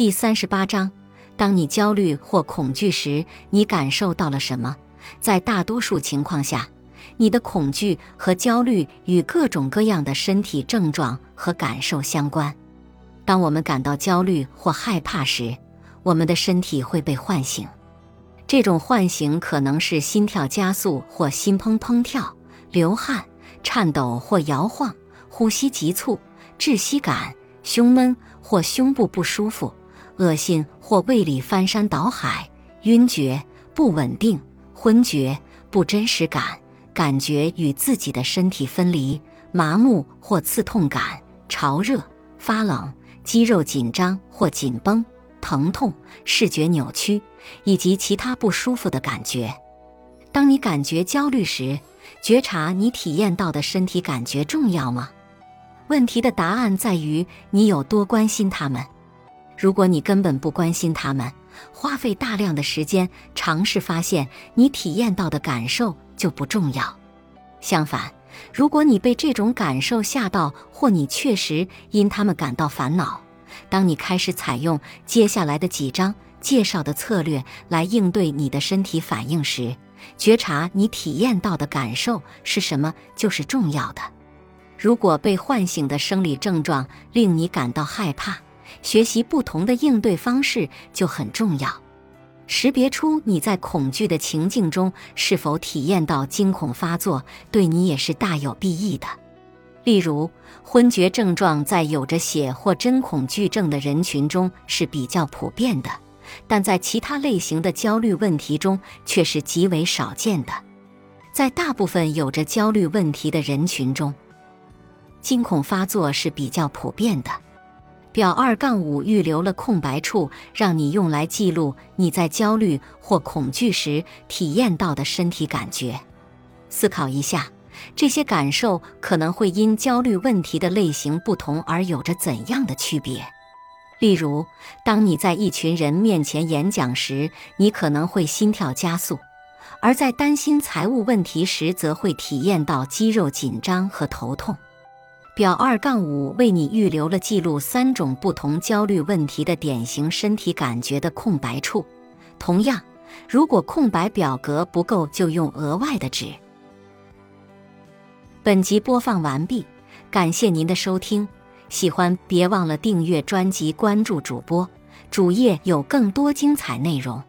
第三十八章：当你焦虑或恐惧时，你感受到了什么？在大多数情况下，你的恐惧和焦虑与各种各样的身体症状和感受相关。当我们感到焦虑或害怕时，我们的身体会被唤醒。这种唤醒可能是心跳加速或心怦怦跳、流汗、颤抖或摇晃、呼吸急促、窒息感、胸闷或胸部不舒服、恶心或胃里翻山倒海、晕厥、不稳定、昏厥、不真实感、感觉与自己的身体分离、麻木或刺痛感、潮热、发冷、肌肉紧张或紧绷。疼痛、视觉扭曲以及其他不舒服的感觉。当你感觉焦虑时，觉察你体验到的身体感觉重要吗？问题的答案在于你有多关心他们。如果你根本不关心他们，花费大量的时间尝试发现你体验到的感受就不重要。相反，如果你被这种感受吓到，或你确实因他们感到烦恼。当你开始采用接下来的几章介绍的策略来应对你的身体反应时，觉察你体验到的感受是什么就是重要的。如果被唤醒的生理症状令你感到害怕，学习不同的应对方式就很重要。识别出你在恐惧的情境中是否体验到惊恐发作，对你也是大有裨益的。例如，昏厥症状在有着血或真恐惧症的人群中是比较普遍的，但在其他类型的焦虑问题中却是极为少见的。在大部分有着焦虑问题的人群中，惊恐发作是比较普遍的。表二杠五预留了空白处，让你用来记录你在焦虑或恐惧时体验到的身体感觉。思考一下。这些感受可能会因焦虑问题的类型不同而有着怎样的区别？例如，当你在一群人面前演讲时，你可能会心跳加速；而在担心财务问题时，则会体验到肌肉紧张和头痛。表二杠五为你预留了记录三种不同焦虑问题的典型身体感觉的空白处。同样，如果空白表格不够，就用额外的纸。本集播放完毕，感谢您的收听。喜欢别忘了订阅专辑、关注主播，主页有更多精彩内容。